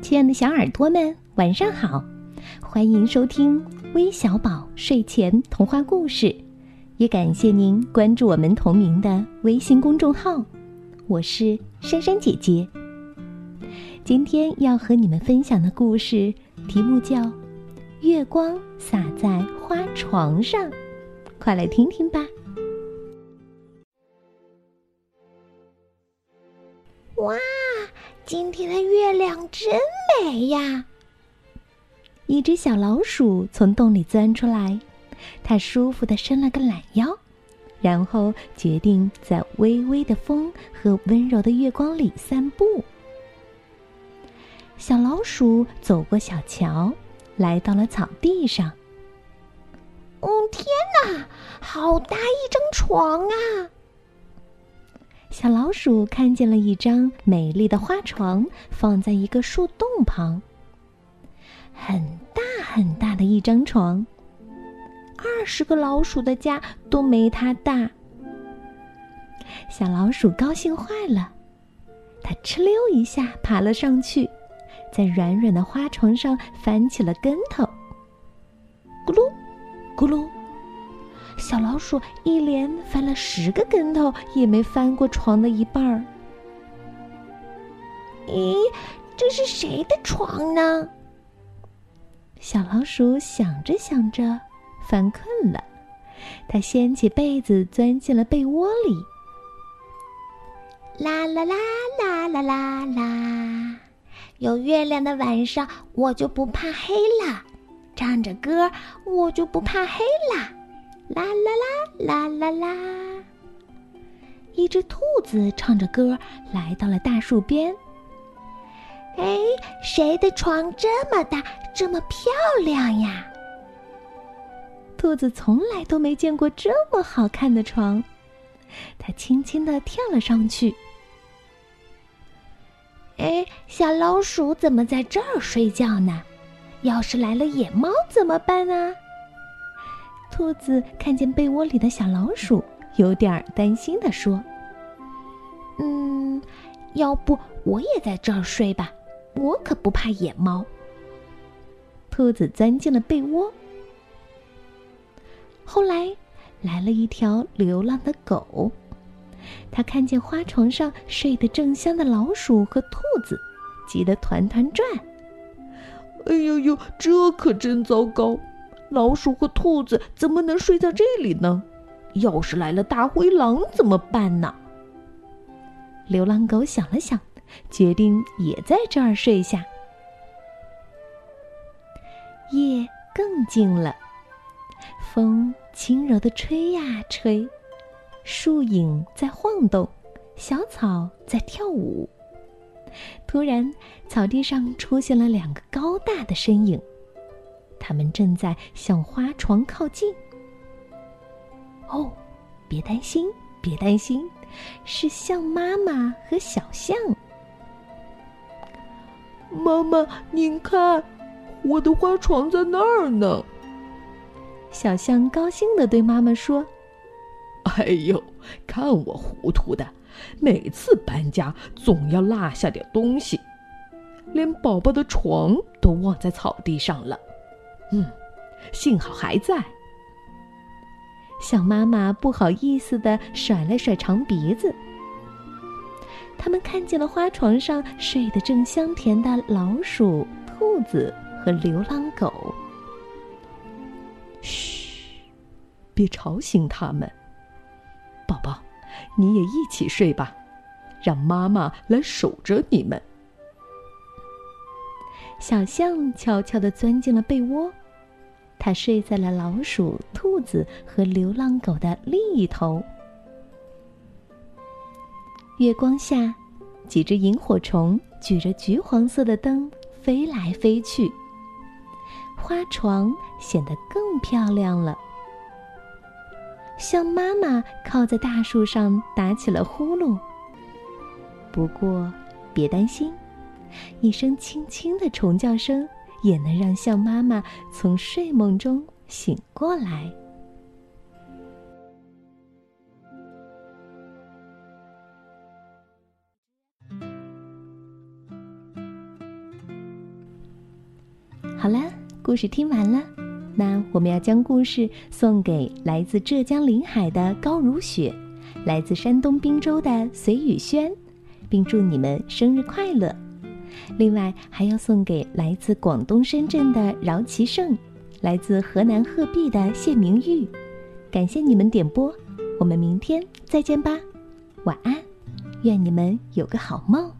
亲爱的小耳朵们，晚上好！欢迎收听微小宝睡前童话故事，也感谢您关注我们同名的微信公众号。我是珊珊姐姐。今天要和你们分享的故事题目叫《月光洒在花床上》，快来听听吧。今天的月亮真美呀！一只小老鼠从洞里钻出来，它舒服的伸了个懒腰，然后决定在微微的风和温柔的月光里散步。小老鼠走过小桥，来到了草地上。嗯，天哪，好大一张床啊！小老鼠看见了一张美丽的花床，放在一个树洞旁。很大很大的一张床，二十个老鼠的家都没它大。小老鼠高兴坏了，它哧溜一下爬了上去，在软软的花床上翻起了跟头。老鼠一连翻了十个跟头，也没翻过床的一半儿。咦，这是谁的床呢？小老鼠想着想着，犯困了，它掀起被子，钻进了被窝里。啦啦啦啦啦啦啦，有月亮的晚上，我就不怕黑了。唱着歌，我就不怕黑了。啦啦啦啦啦啦！一只兔子唱着歌来到了大树边。哎，谁的床这么大，这么漂亮呀？兔子从来都没见过这么好看的床，它轻轻的跳了上去。哎，小老鼠怎么在这儿睡觉呢？要是来了野猫怎么办啊？兔子看见被窝里的小老鼠，有点担心地说：“嗯，要不我也在这儿睡吧，我可不怕野猫。”兔子钻进了被窝。后来，来了一条流浪的狗，它看见花床上睡得正香的老鼠和兔子，急得团团转。哎呦呦，这可真糟糕！老鼠和兔子怎么能睡在这里呢？要是来了大灰狼怎么办呢？流浪狗想了想，决定也在这儿睡下。夜更静了，风轻柔的吹呀吹，树影在晃动，小草在跳舞。突然，草地上出现了两个高大的身影。他们正在向花床靠近。哦，别担心，别担心，是象妈妈和小象。妈妈，您看，我的花床在那儿呢。小象高兴地对妈妈说：“哎呦，看我糊涂的，每次搬家总要落下点东西，连宝宝的床都忘在草地上了。”嗯，幸好还在。小妈妈不好意思的甩了甩长鼻子。他们看见了花床上睡得正香甜的老鼠、兔子和流浪狗。嘘，别吵醒他们。宝宝，你也一起睡吧，让妈妈来守着你们。小象悄悄地钻进了被窝，它睡在了老鼠、兔子和流浪狗的另一头。月光下，几只萤火虫举着橘黄色的灯飞来飞去，花床显得更漂亮了。象妈妈靠在大树上打起了呼噜。不过，别担心。一声轻轻的虫叫声，也能让象妈妈从睡梦中醒过来。好了，故事听完了，那我们要将故事送给来自浙江临海的高如雪，来自山东滨州的隋宇轩，并祝你们生日快乐。另外，还要送给来自广东深圳的饶其胜，来自河南鹤壁的谢明玉。感谢你们点播，我们明天再见吧，晚安，愿你们有个好梦。